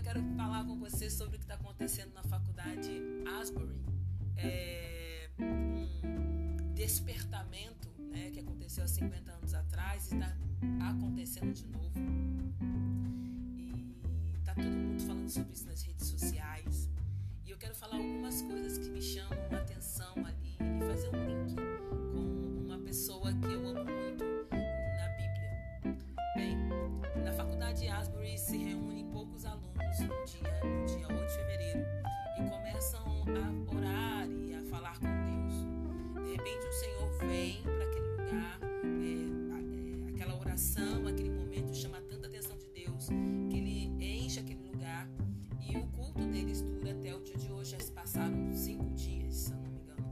eu quero falar com você sobre o que está acontecendo na faculdade Asbury. É um despertamento né, que aconteceu há 50 anos atrás e está acontecendo de novo. E está todo mundo falando sobre isso nas redes sociais. E eu quero falar algumas coisas que me chamam a atenção. A orar e a falar com Deus. De repente o Senhor vem para aquele lugar, é, é, aquela oração, aquele momento chama tanta atenção de Deus que ele enche aquele lugar e o culto deles dura até o dia de hoje. Já se passaram cinco dias, se eu não me engano.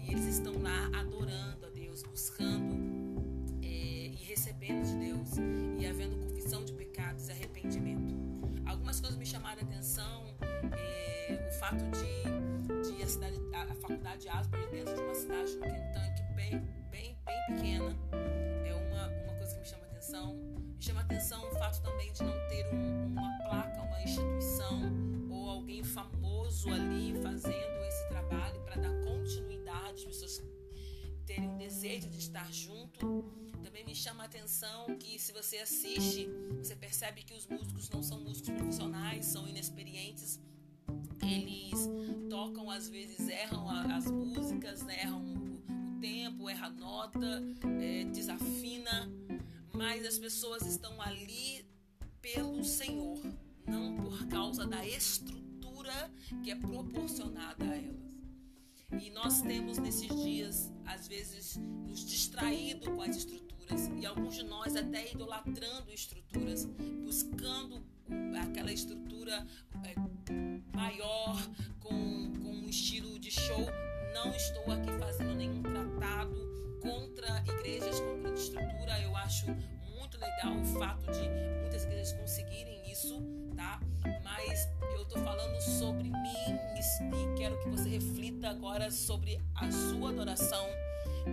E eles estão lá adorando a Deus, buscando é, e recebendo de Deus e havendo confissão de pecados e arrependimento. Algumas coisas me chamaram a atenção. É, fato de, cidade, a, faculdade Asbury dentro de uma cidade no Kentucky bem, bem, bem pequena é uma, uma coisa que me chama atenção. Me chama atenção o fato também de não ter um, uma placa, uma instituição ou alguém famoso ali fazendo esse trabalho para dar continuidade, as pessoas terem um desejo de estar junto. Também me chama atenção que se você assiste, você percebe que os músicos não são tocam, às vezes erram as músicas, né? erram o tempo, erram a nota, é, desafina, mas as pessoas estão ali pelo Senhor, não por causa da estrutura que é proporcionada a elas. E nós temos nesses dias, às vezes, nos distraído com as estruturas e alguns de nós até idolatrando estruturas, buscando aquela estrutura é, maior, com, show. Não estou aqui fazendo nenhum tratado contra igrejas com grande estrutura. Eu acho muito legal o fato de muitas igrejas conseguirem isso, tá? Mas eu tô falando sobre mim e quero que você reflita agora sobre a sua adoração.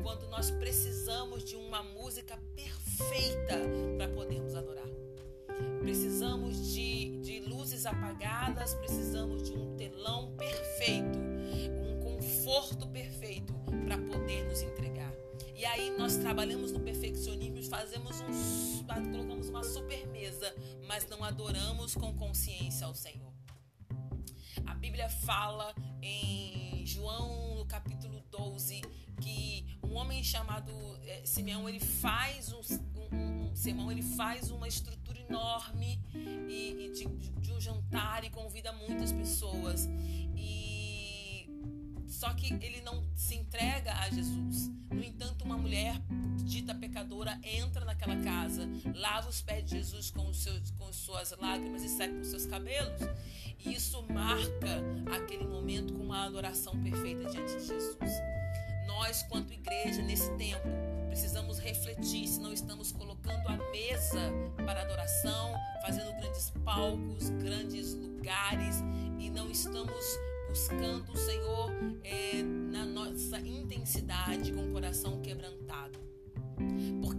Quando nós precisamos de uma música perfeita para podermos adorar. Precisamos de, de luzes apagadas, precisamos de um telão perfeito, conforto perfeito para poder nos entregar. E aí nós trabalhamos no perfeccionismo, fazemos um, colocamos uma super mesa, mas não adoramos com consciência ao Senhor. A Bíblia fala em João, no capítulo 12, que um homem chamado é, Simeão, ele faz um, um, um, Simeão, ele faz uma estrutura enorme e, e de, de, um jantar e convida muitas pessoas. Só que ele não se entrega a Jesus. No entanto, uma mulher dita pecadora entra naquela casa, lava os pés de Jesus com, seus, com suas lágrimas e seca os seus cabelos. E isso marca aquele momento com uma adoração perfeita diante de Jesus. Nós, quanto igreja, nesse tempo, precisamos refletir se não estamos colocando a mesa para adoração, fazendo grandes palcos, grandes lugares e não estamos buscando o Senhor é, na nossa intensidade, com o coração quebrantado.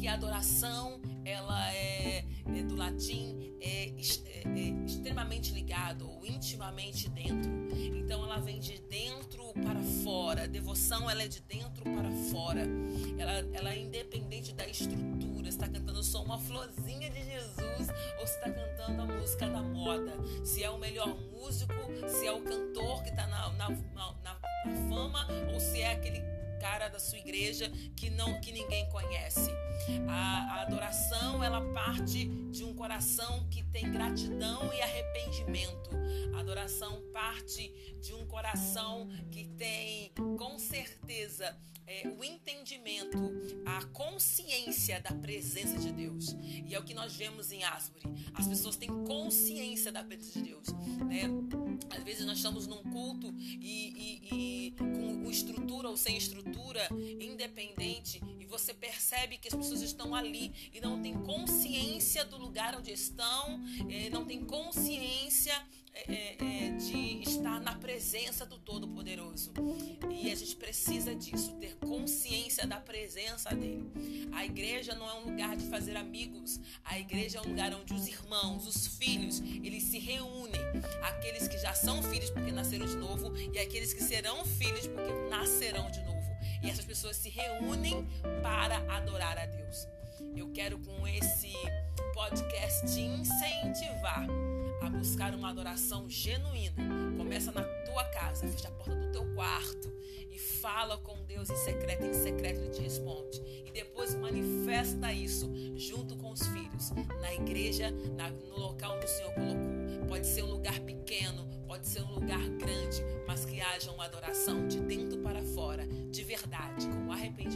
Porque a adoração, ela é, é do latim, é, é, é extremamente ligado ou intimamente dentro. Então ela vem de dentro para fora. A devoção ela é de dentro para fora. Ela, ela é independente da estrutura. Está cantando só uma florzinha de Jesus ou está cantando a música da moda. Se é o melhor músico, se é o cantor que está na, na, na, na fama ou se é aquele cara da sua igreja que não que ninguém conhece. A, a, adoração ela parte de um coração que tem gratidão e arrependimento. A adoração parte de um coração que tem com certeza é, o entendimento, a consciência da presença de Deus. E é o que nós vemos em Asbury. As pessoas têm consciência da presença de Deus. Né? Às vezes nós estamos num culto e, e, e estrutura ou sem estrutura, independente, e você percebe que as pessoas estão ali e não tem consciência do lugar onde estão, eh, não tem consciência é, é, é, de estar na presença do Todo-Poderoso. E a gente precisa disso, ter consciência da presença dele. A igreja não é um lugar de fazer amigos. A igreja é um lugar onde os irmãos, os filhos, eles se reúnem. Aqueles que já são filhos porque nasceram de novo e aqueles que serão filhos porque nascerão de novo. E essas pessoas se reúnem para adorar a Deus. Eu quero com esse podcast te incentivar a buscar uma adoração genuína. Começa na tua casa, fecha a porta do teu quarto e fala com Deus em secreto, em secreto ele te responde. E depois manifesta isso junto com os filhos, na igreja, na, no local onde o Senhor colocou. Pode ser um lugar pequeno, pode ser um lugar grande, mas que haja uma adoração de dentro para fora, de verdade, com arrependimento.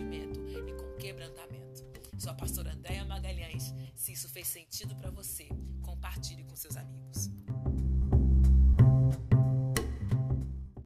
Sou a pastora Andréa Magalhães. Se isso fez sentido para você, compartilhe com seus amigos.